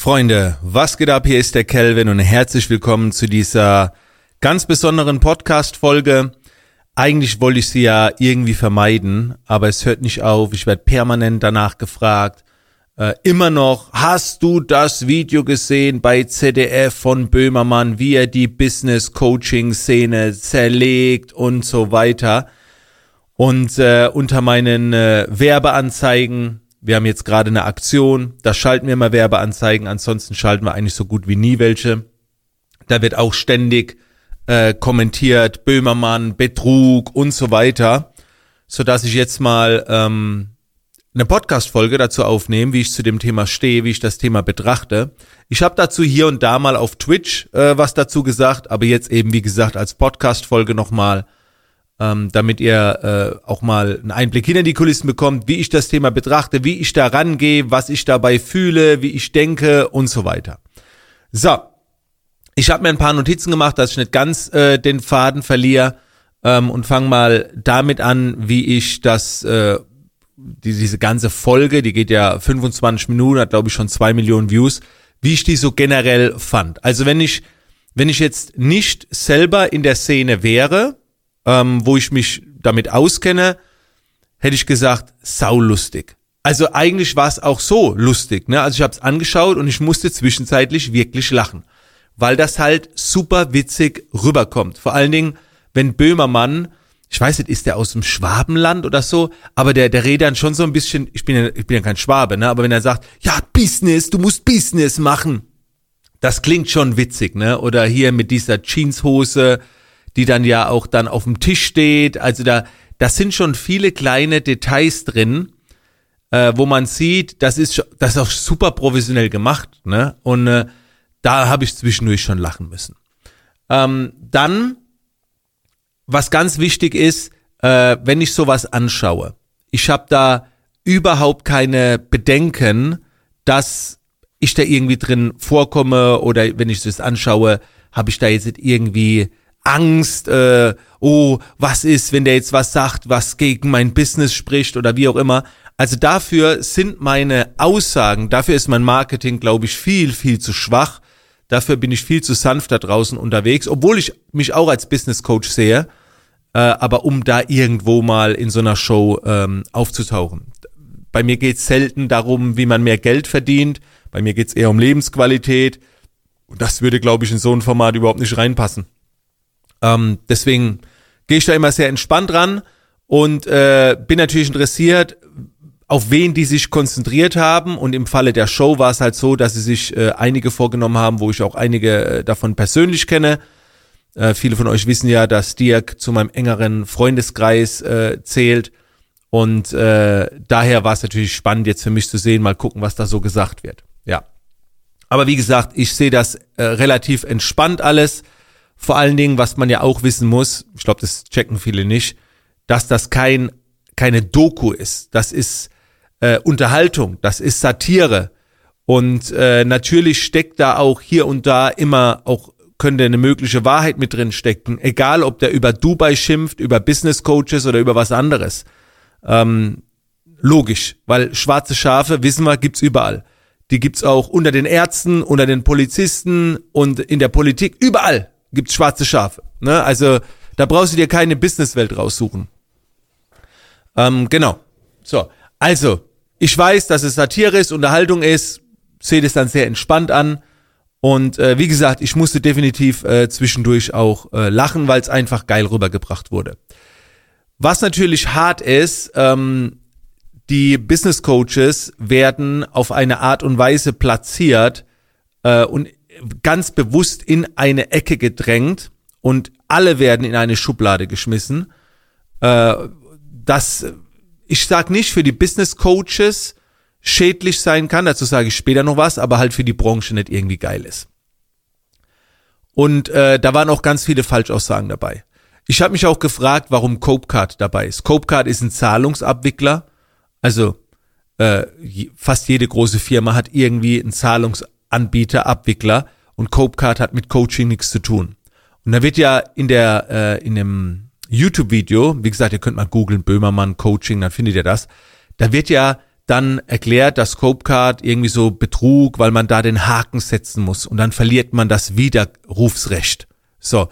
Freunde, was geht ab? Hier ist der Kelvin und herzlich willkommen zu dieser ganz besonderen Podcast-Folge. Eigentlich wollte ich sie ja irgendwie vermeiden, aber es hört nicht auf. Ich werde permanent danach gefragt. Äh, immer noch, hast du das Video gesehen bei ZDF von Böhmermann, wie er die Business-Coaching-Szene zerlegt und so weiter? Und äh, unter meinen äh, Werbeanzeigen wir haben jetzt gerade eine Aktion, da schalten wir mal Werbeanzeigen, ansonsten schalten wir eigentlich so gut wie nie welche. Da wird auch ständig äh, kommentiert, Böhmermann, Betrug und so weiter, so dass ich jetzt mal ähm, eine Podcast-Folge dazu aufnehme, wie ich zu dem Thema stehe, wie ich das Thema betrachte. Ich habe dazu hier und da mal auf Twitch äh, was dazu gesagt, aber jetzt eben, wie gesagt, als Podcast-Folge nochmal ähm, damit ihr äh, auch mal einen Einblick hinter die Kulissen bekommt, wie ich das Thema betrachte, wie ich da rangehe, was ich dabei fühle, wie ich denke und so weiter. So, ich habe mir ein paar Notizen gemacht, dass ich nicht ganz äh, den Faden verliere ähm, und fange mal damit an, wie ich das, äh, die, diese ganze Folge, die geht ja 25 Minuten, hat glaube ich schon zwei Millionen Views, wie ich die so generell fand. Also wenn ich wenn ich jetzt nicht selber in der Szene wäre, ähm, wo ich mich damit auskenne, hätte ich gesagt, saulustig. Also eigentlich war es auch so lustig. Ne? Also ich habe es angeschaut und ich musste zwischenzeitlich wirklich lachen, weil das halt super witzig rüberkommt. Vor allen Dingen, wenn Böhmermann, ich weiß nicht, ist der aus dem Schwabenland oder so, aber der, der redet dann schon so ein bisschen, ich bin ja, ich bin ja kein Schwabe, ne? aber wenn er sagt, ja, Business, du musst Business machen, das klingt schon witzig, ne? Oder hier mit dieser Jeanshose, die dann ja auch dann auf dem Tisch steht. Also da, das sind schon viele kleine Details drin, äh, wo man sieht, das ist, das ist auch super professionell gemacht, ne? Und äh, da habe ich zwischendurch schon lachen müssen. Ähm, dann, was ganz wichtig ist, äh, wenn ich sowas anschaue, ich habe da überhaupt keine Bedenken, dass ich da irgendwie drin vorkomme oder wenn ich das anschaue, habe ich da jetzt irgendwie Angst, äh, oh, was ist, wenn der jetzt was sagt, was gegen mein Business spricht oder wie auch immer. Also dafür sind meine Aussagen, dafür ist mein Marketing, glaube ich, viel, viel zu schwach. Dafür bin ich viel zu sanft da draußen unterwegs, obwohl ich mich auch als Business Coach sehe, äh, aber um da irgendwo mal in so einer Show ähm, aufzutauchen. Bei mir geht's selten darum, wie man mehr Geld verdient. Bei mir geht's eher um Lebensqualität. Und das würde, glaube ich, in so ein Format überhaupt nicht reinpassen. Ähm, deswegen gehe ich da immer sehr entspannt ran und äh, bin natürlich interessiert, auf wen die sich konzentriert haben. Und im Falle der Show war es halt so, dass sie sich äh, einige vorgenommen haben, wo ich auch einige äh, davon persönlich kenne. Äh, viele von euch wissen ja, dass Dirk zu meinem engeren Freundeskreis äh, zählt. Und äh, daher war es natürlich spannend, jetzt für mich zu sehen, mal gucken, was da so gesagt wird. Ja. Aber wie gesagt, ich sehe das äh, relativ entspannt alles. Vor allen Dingen, was man ja auch wissen muss, ich glaube, das checken viele nicht, dass das kein keine Doku ist. Das ist äh, Unterhaltung, das ist Satire. Und äh, natürlich steckt da auch hier und da immer auch könnte eine mögliche Wahrheit mit drin stecken, egal ob der über Dubai schimpft, über Business Coaches oder über was anderes. Ähm, logisch, weil schwarze Schafe, wissen wir, gibt's überall. Die gibt's auch unter den Ärzten, unter den Polizisten und in der Politik, überall gibt's schwarze Schafe. Ne? Also da brauchst du dir keine Businesswelt raussuchen. Ähm, genau. So, also ich weiß, dass es Satire ist, Unterhaltung ist, sehe das dann sehr entspannt an. Und äh, wie gesagt, ich musste definitiv äh, zwischendurch auch äh, lachen, weil es einfach geil rübergebracht wurde. Was natürlich hart ist, ähm, die Business Coaches werden auf eine Art und Weise platziert äh, und ganz bewusst in eine Ecke gedrängt und alle werden in eine Schublade geschmissen. Äh, das, ich sag nicht für die Business Coaches schädlich sein kann, dazu sage ich später noch was, aber halt für die Branche nicht irgendwie geil ist. Und äh, da waren auch ganz viele Falschaussagen dabei. Ich habe mich auch gefragt, warum Copecard dabei ist. Copecard ist ein Zahlungsabwickler, also äh, fast jede große Firma hat irgendwie einen Zahlungsabwickler Anbieter, Abwickler und Copecard hat mit Coaching nichts zu tun. Und da wird ja in der äh, in dem YouTube-Video, wie gesagt, ihr könnt mal googeln Böhmermann Coaching, dann findet ihr das. Da wird ja dann erklärt das Scopecard irgendwie so Betrug, weil man da den Haken setzen muss und dann verliert man das Widerrufsrecht. So.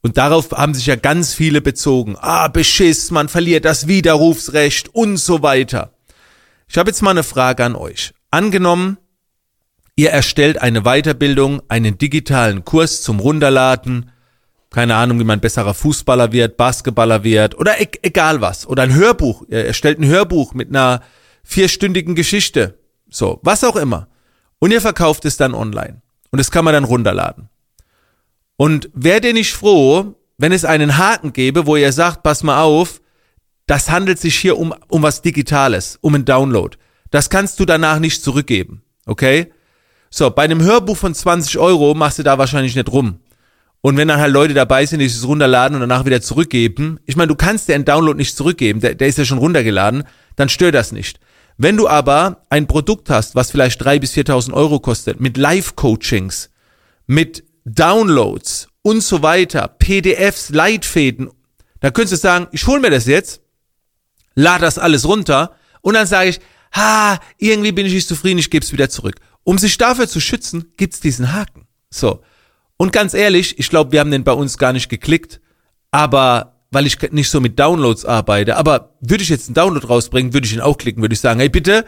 Und darauf haben sich ja ganz viele bezogen. Ah, Beschiss, man verliert das Widerrufsrecht und so weiter. Ich habe jetzt mal eine Frage an euch. Angenommen, ihr erstellt eine Weiterbildung, einen digitalen Kurs zum Runterladen, keine Ahnung, wie man besserer Fußballer wird, Basketballer wird oder e egal was. Oder ein Hörbuch. Ihr erstellt ein Hörbuch mit einer vierstündigen Geschichte. So, was auch immer. Und ihr verkauft es dann online. Und das kann man dann runterladen. Und wärt ihr nicht froh, wenn es einen Haken gäbe, wo ihr sagt, pass mal auf, das handelt sich hier um, um was Digitales, um einen Download. Das kannst du danach nicht zurückgeben. Okay? So, bei einem Hörbuch von 20 Euro machst du da wahrscheinlich nicht rum. Und wenn dann halt Leute dabei sind, die es runterladen und danach wieder zurückgeben, ich meine, du kannst dir einen Download nicht zurückgeben, der, der ist ja schon runtergeladen, dann stört das nicht. Wenn du aber ein Produkt hast, was vielleicht drei bis 4.000 Euro kostet, mit Live-Coachings, mit Downloads und so weiter, PDFs, Leitfäden, da könntest du sagen, ich hole mir das jetzt, lade das alles runter und dann sage ich, ha, irgendwie bin ich nicht zufrieden, ich gebe es wieder zurück. Um sich dafür zu schützen, gibt's diesen Haken. So. Und ganz ehrlich, ich glaube, wir haben den bei uns gar nicht geklickt, aber weil ich nicht so mit Downloads arbeite. Aber würde ich jetzt einen Download rausbringen, würde ich ihn auch klicken, würde ich sagen, hey bitte,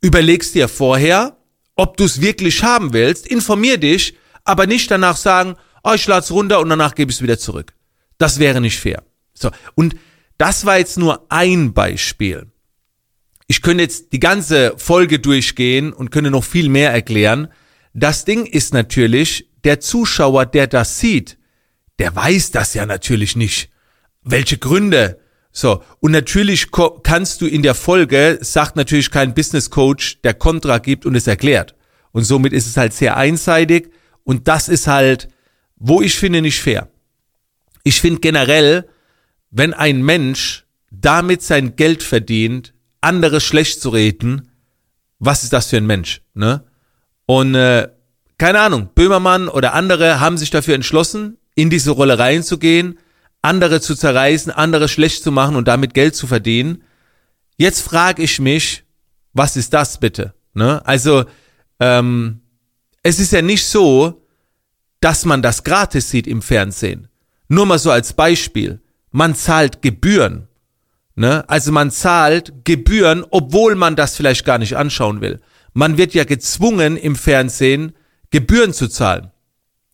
überlegst dir vorher, ob du es wirklich haben willst, informier dich, aber nicht danach sagen, oh, ich lade es runter und danach gebe ich es wieder zurück. Das wäre nicht fair. So. Und das war jetzt nur ein Beispiel. Ich könnte jetzt die ganze Folge durchgehen und könnte noch viel mehr erklären. Das Ding ist natürlich, der Zuschauer, der das sieht, der weiß das ja natürlich nicht welche Gründe? So, und natürlich kannst du in der Folge, sagt natürlich kein Business Coach, der Kontra gibt und es erklärt. Und somit ist es halt sehr einseitig und das ist halt, wo ich finde, nicht fair. Ich finde generell, wenn ein Mensch damit sein Geld verdient, andere schlecht zu reden, was ist das für ein Mensch, ne? Und äh, keine Ahnung, Böhmermann oder andere haben sich dafür entschlossen, in diese Rolle reinzugehen, andere zu zerreißen, andere schlecht zu machen und damit Geld zu verdienen. Jetzt frage ich mich, was ist das bitte? Ne? Also ähm, es ist ja nicht so, dass man das gratis sieht im Fernsehen. Nur mal so als Beispiel. Man zahlt Gebühren. Ne? Also man zahlt Gebühren, obwohl man das vielleicht gar nicht anschauen will. Man wird ja gezwungen im Fernsehen Gebühren zu zahlen.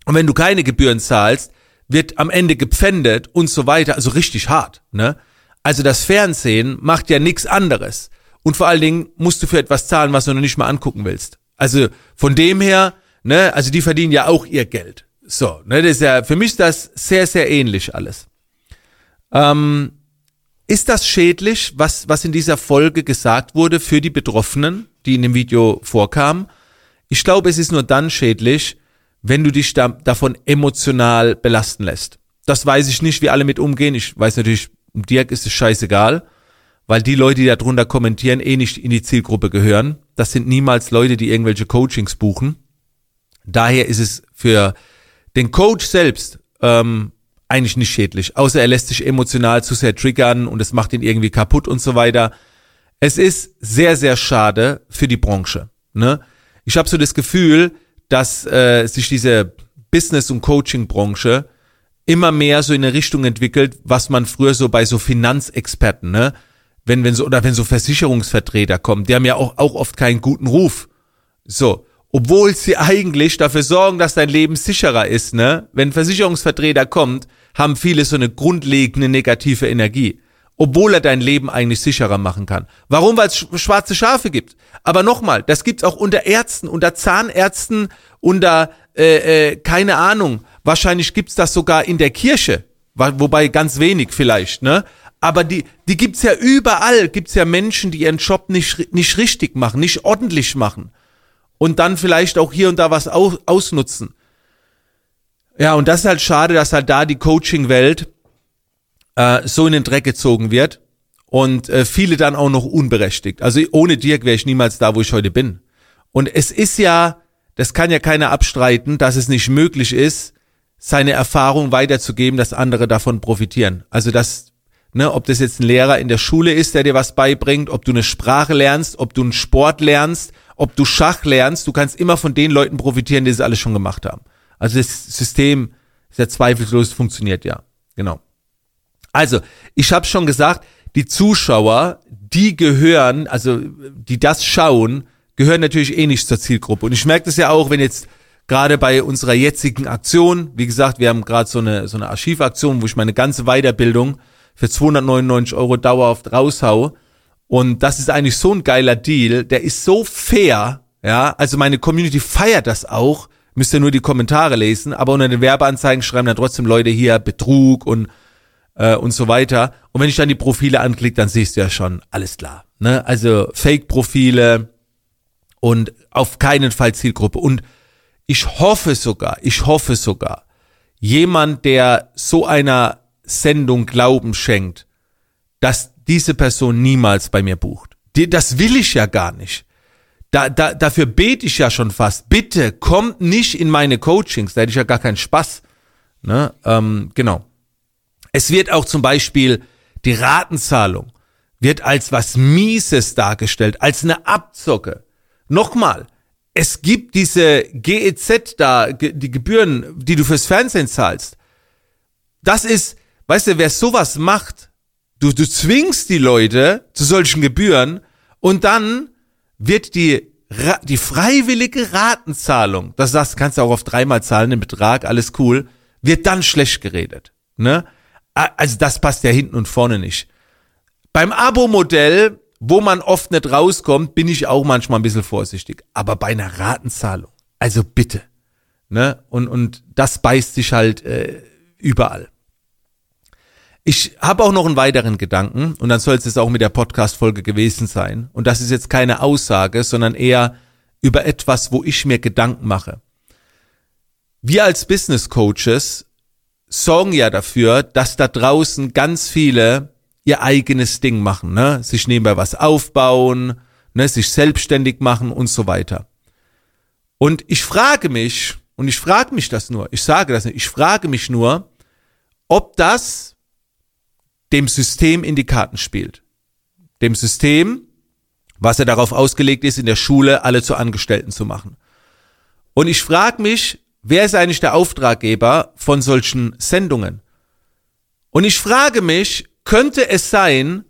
Und wenn du keine Gebühren zahlst, wird am Ende gepfändet und so weiter, also richtig hart, ne? Also das Fernsehen macht ja nichts anderes. Und vor allen Dingen musst du für etwas zahlen, was du noch nicht mal angucken willst. Also von dem her, ne, also die verdienen ja auch ihr Geld. So, ne, das ist ja, für mich ist das sehr, sehr ähnlich alles. Ähm, ist das schädlich, was, was in dieser Folge gesagt wurde für die Betroffenen, die in dem Video vorkamen? Ich glaube, es ist nur dann schädlich, wenn du dich da, davon emotional belasten lässt. Das weiß ich nicht, wie alle mit umgehen. Ich weiß natürlich, Dirk ist es scheißegal, weil die Leute, die da drunter kommentieren, eh nicht in die Zielgruppe gehören. Das sind niemals Leute, die irgendwelche Coachings buchen. Daher ist es für den Coach selbst ähm, eigentlich nicht schädlich, außer er lässt sich emotional zu sehr triggern und es macht ihn irgendwie kaputt und so weiter. Es ist sehr, sehr schade für die Branche. Ne? Ich habe so das Gefühl, dass äh, sich diese Business- und Coaching-Branche immer mehr so in eine Richtung entwickelt, was man früher so bei so Finanzexperten, ne, wenn wenn so oder wenn so Versicherungsvertreter kommen, die haben ja auch auch oft keinen guten Ruf. So, obwohl sie eigentlich dafür sorgen, dass dein Leben sicherer ist, ne? Wenn ein Versicherungsvertreter kommt, haben viele so eine grundlegende negative Energie obwohl er dein Leben eigentlich sicherer machen kann. Warum? Weil es schwarze Schafe gibt. Aber nochmal, das gibt's auch unter Ärzten, unter Zahnärzten, unter äh, äh, keine Ahnung. Wahrscheinlich gibt's das sogar in der Kirche, wobei ganz wenig vielleicht, ne? Aber die, die gibt's ja überall. Gibt's ja Menschen, die ihren Job nicht nicht richtig machen, nicht ordentlich machen und dann vielleicht auch hier und da was aus, ausnutzen. Ja, und das ist halt schade, dass halt da die Coaching-Welt äh, so in den Dreck gezogen wird und äh, viele dann auch noch unberechtigt. Also ohne Dirk wäre ich niemals da, wo ich heute bin. Und es ist ja, das kann ja keiner abstreiten, dass es nicht möglich ist, seine Erfahrung weiterzugeben, dass andere davon profitieren. Also das Ne, ob das jetzt ein Lehrer in der Schule ist, der dir was beibringt, ob du eine Sprache lernst, ob du einen Sport lernst, ob du Schach lernst, du kannst immer von den Leuten profitieren, die es alles schon gemacht haben. Also das System ist ja zweifellos, funktioniert ja. Genau. Also, ich habe schon gesagt, die Zuschauer, die gehören, also die das schauen, gehören natürlich eh nicht zur Zielgruppe. Und ich merke das ja auch, wenn jetzt gerade bei unserer jetzigen Aktion, wie gesagt, wir haben gerade so eine, so eine Archivaktion, wo ich meine ganze Weiterbildung für 299 Euro dauerhaft raushau. Und das ist eigentlich so ein geiler Deal, der ist so fair, ja, also meine Community feiert das auch, müsst ihr nur die Kommentare lesen, aber unter den Werbeanzeigen schreiben dann trotzdem Leute hier Betrug und äh, und so weiter. Und wenn ich dann die Profile anklicke, dann siehst du ja schon, alles klar. Ne? Also Fake-Profile und auf keinen Fall Zielgruppe. Und ich hoffe sogar, ich hoffe sogar, jemand, der so einer Sendung Glauben schenkt, dass diese Person niemals bei mir bucht. Das will ich ja gar nicht. Da, da, dafür bete ich ja schon fast. Bitte kommt nicht in meine Coachings, da hätte ich ja gar keinen Spaß. Ne? Ähm, genau. Es wird auch zum Beispiel die Ratenzahlung wird als was Mieses dargestellt, als eine Abzocke. Nochmal, es gibt diese GEZ da, die Gebühren, die du fürs Fernsehen zahlst. Das ist, weißt du, wer sowas macht, du, du zwingst die Leute zu solchen Gebühren und dann wird die, die freiwillige Ratenzahlung, das sagst, kannst du auch auf dreimal zahlen, den Betrag, alles cool, wird dann schlecht geredet. Ne? Also das passt ja hinten und vorne nicht. Beim Abo-Modell, wo man oft nicht rauskommt, bin ich auch manchmal ein bisschen vorsichtig. Aber bei einer Ratenzahlung, also bitte. Ne? Und, und das beißt sich halt äh, überall. Ich habe auch noch einen weiteren Gedanken und dann soll es jetzt auch mit der Podcast-Folge gewesen sein. Und das ist jetzt keine Aussage, sondern eher über etwas, wo ich mir Gedanken mache. Wir als Business Coaches sorgen ja dafür, dass da draußen ganz viele ihr eigenes Ding machen, ne? sich nebenbei was aufbauen, ne? sich selbstständig machen und so weiter. Und ich frage mich, und ich frage mich das nur, ich sage das nicht, ich frage mich nur, ob das dem System in die Karten spielt. Dem System, was ja darauf ausgelegt ist, in der Schule alle zu Angestellten zu machen. Und ich frage mich, wer ist eigentlich der Auftraggeber von solchen Sendungen? Und ich frage mich, könnte es sein,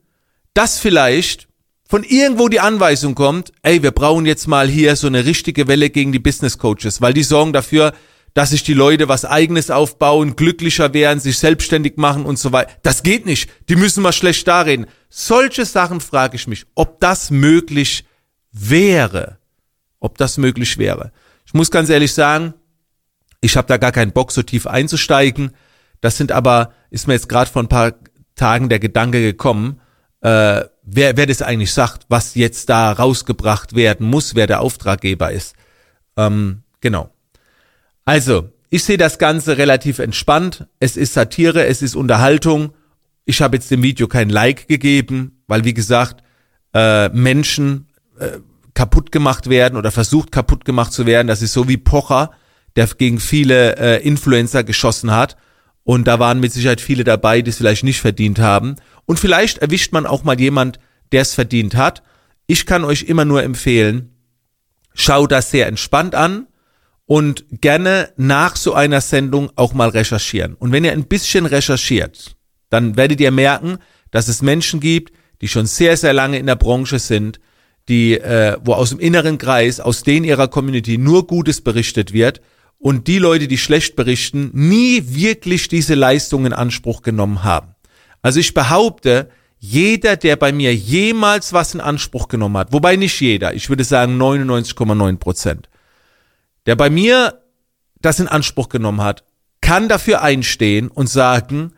dass vielleicht von irgendwo die Anweisung kommt, ey, wir brauchen jetzt mal hier so eine richtige Welle gegen die Business Coaches, weil die sorgen dafür, dass sich die Leute was eigenes aufbauen, glücklicher werden, sich selbstständig machen und so weiter. Das geht nicht. Die müssen mal schlecht darreden. Solche Sachen frage ich mich, ob das möglich wäre. Ob das möglich wäre. Ich muss ganz ehrlich sagen, ich habe da gar keinen Bock, so tief einzusteigen. Das sind aber, ist mir jetzt gerade vor ein paar Tagen der Gedanke gekommen, äh, wer, wer das eigentlich sagt, was jetzt da rausgebracht werden muss, wer der Auftraggeber ist. Ähm, genau. Also, ich sehe das Ganze relativ entspannt. Es ist Satire, es ist Unterhaltung. Ich habe jetzt dem Video kein Like gegeben, weil wie gesagt, äh, Menschen äh, kaputt gemacht werden oder versucht kaputt gemacht zu werden. Das ist so wie Pocher der gegen viele äh, Influencer geschossen hat. Und da waren mit Sicherheit viele dabei, die es vielleicht nicht verdient haben. Und vielleicht erwischt man auch mal jemand, der es verdient hat. Ich kann euch immer nur empfehlen, schau das sehr entspannt an und gerne nach so einer Sendung auch mal recherchieren. Und wenn ihr ein bisschen recherchiert, dann werdet ihr merken, dass es Menschen gibt, die schon sehr, sehr lange in der Branche sind, die, äh, wo aus dem inneren Kreis, aus denen ihrer Community nur Gutes berichtet wird und die Leute, die schlecht berichten, nie wirklich diese Leistung in Anspruch genommen haben. Also ich behaupte, jeder, der bei mir jemals was in Anspruch genommen hat, wobei nicht jeder, ich würde sagen 99,9 Prozent, der bei mir das in Anspruch genommen hat, kann dafür einstehen und sagen,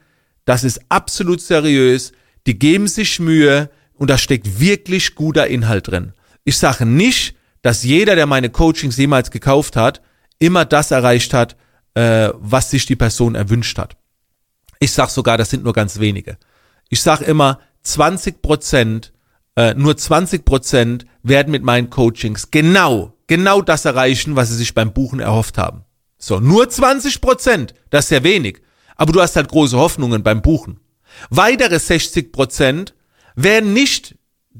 das ist absolut seriös, die geben sich Mühe und da steckt wirklich guter Inhalt drin. Ich sage nicht, dass jeder, der meine Coachings jemals gekauft hat, immer das erreicht hat, äh, was sich die Person erwünscht hat. Ich sag sogar, das sind nur ganz wenige. Ich sag immer, 20 Prozent, äh, nur 20 Prozent werden mit meinen Coachings genau, genau das erreichen, was sie sich beim Buchen erhofft haben. So, nur 20 Prozent, das ist sehr wenig. Aber du hast halt große Hoffnungen beim Buchen. Weitere 60 Prozent werden nicht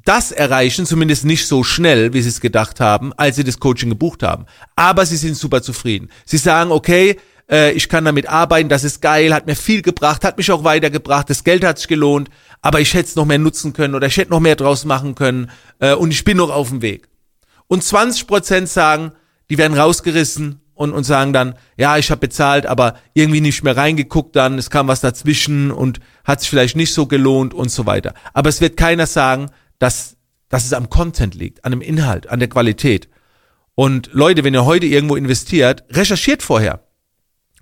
das erreichen, zumindest nicht so schnell, wie sie es gedacht haben, als sie das Coaching gebucht haben. Aber sie sind super zufrieden. Sie sagen, okay, äh, ich kann damit arbeiten, das ist geil, hat mir viel gebracht, hat mich auch weitergebracht, das Geld hat sich gelohnt, aber ich hätte es noch mehr nutzen können oder ich hätte noch mehr draus machen können äh, und ich bin noch auf dem Weg. Und 20 Prozent sagen, die werden rausgerissen und, und sagen dann, ja, ich habe bezahlt, aber irgendwie nicht mehr reingeguckt dann, es kam was dazwischen und hat sich vielleicht nicht so gelohnt und so weiter. Aber es wird keiner sagen, dass, dass es am Content liegt, an dem Inhalt, an der Qualität. Und Leute, wenn ihr heute irgendwo investiert, recherchiert vorher.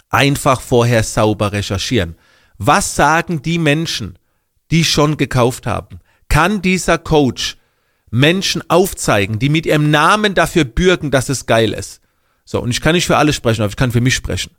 Einfach vorher sauber recherchieren. Was sagen die Menschen, die schon gekauft haben? Kann dieser Coach Menschen aufzeigen, die mit ihrem Namen dafür bürgen, dass es geil ist? So, und ich kann nicht für alle sprechen, aber ich kann für mich sprechen.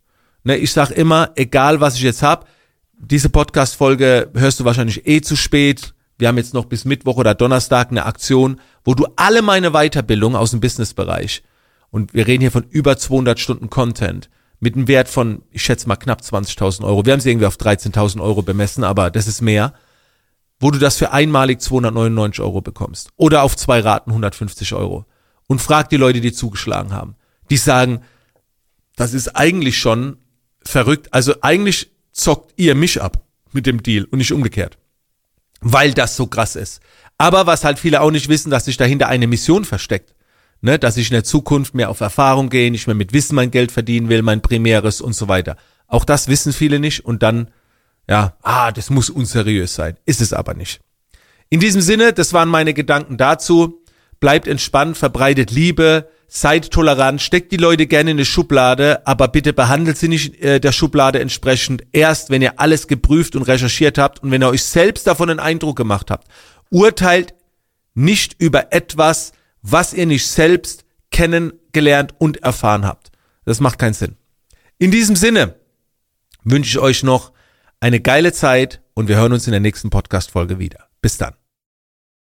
Ne, ich sag immer, egal was ich jetzt hab, diese Podcast-Folge hörst du wahrscheinlich eh zu spät. Wir haben jetzt noch bis Mittwoch oder Donnerstag eine Aktion, wo du alle meine Weiterbildung aus dem Businessbereich und wir reden hier von über 200 Stunden Content mit einem Wert von, ich schätze mal knapp 20.000 Euro. Wir haben sie irgendwie auf 13.000 Euro bemessen, aber das ist mehr, wo du das für einmalig 299 Euro bekommst oder auf zwei Raten 150 Euro. Und frag die Leute, die zugeschlagen haben. Die sagen, das ist eigentlich schon verrückt. Also eigentlich zockt ihr mich ab mit dem Deal und nicht umgekehrt weil das so krass ist. Aber was halt viele auch nicht wissen, dass sich dahinter eine Mission versteckt. Ne, dass ich in der Zukunft mehr auf Erfahrung gehe, nicht mehr mit Wissen mein Geld verdienen will, mein Primäres und so weiter. Auch das wissen viele nicht und dann, ja, ah, das muss unseriös sein. Ist es aber nicht. In diesem Sinne, das waren meine Gedanken dazu. Bleibt entspannt, verbreitet Liebe, seid tolerant, steckt die Leute gerne in eine Schublade, aber bitte behandelt sie nicht äh, der Schublade entsprechend erst, wenn ihr alles geprüft und recherchiert habt und wenn ihr euch selbst davon einen Eindruck gemacht habt. Urteilt nicht über etwas, was ihr nicht selbst kennengelernt und erfahren habt. Das macht keinen Sinn. In diesem Sinne wünsche ich euch noch eine geile Zeit und wir hören uns in der nächsten Podcast-Folge wieder. Bis dann.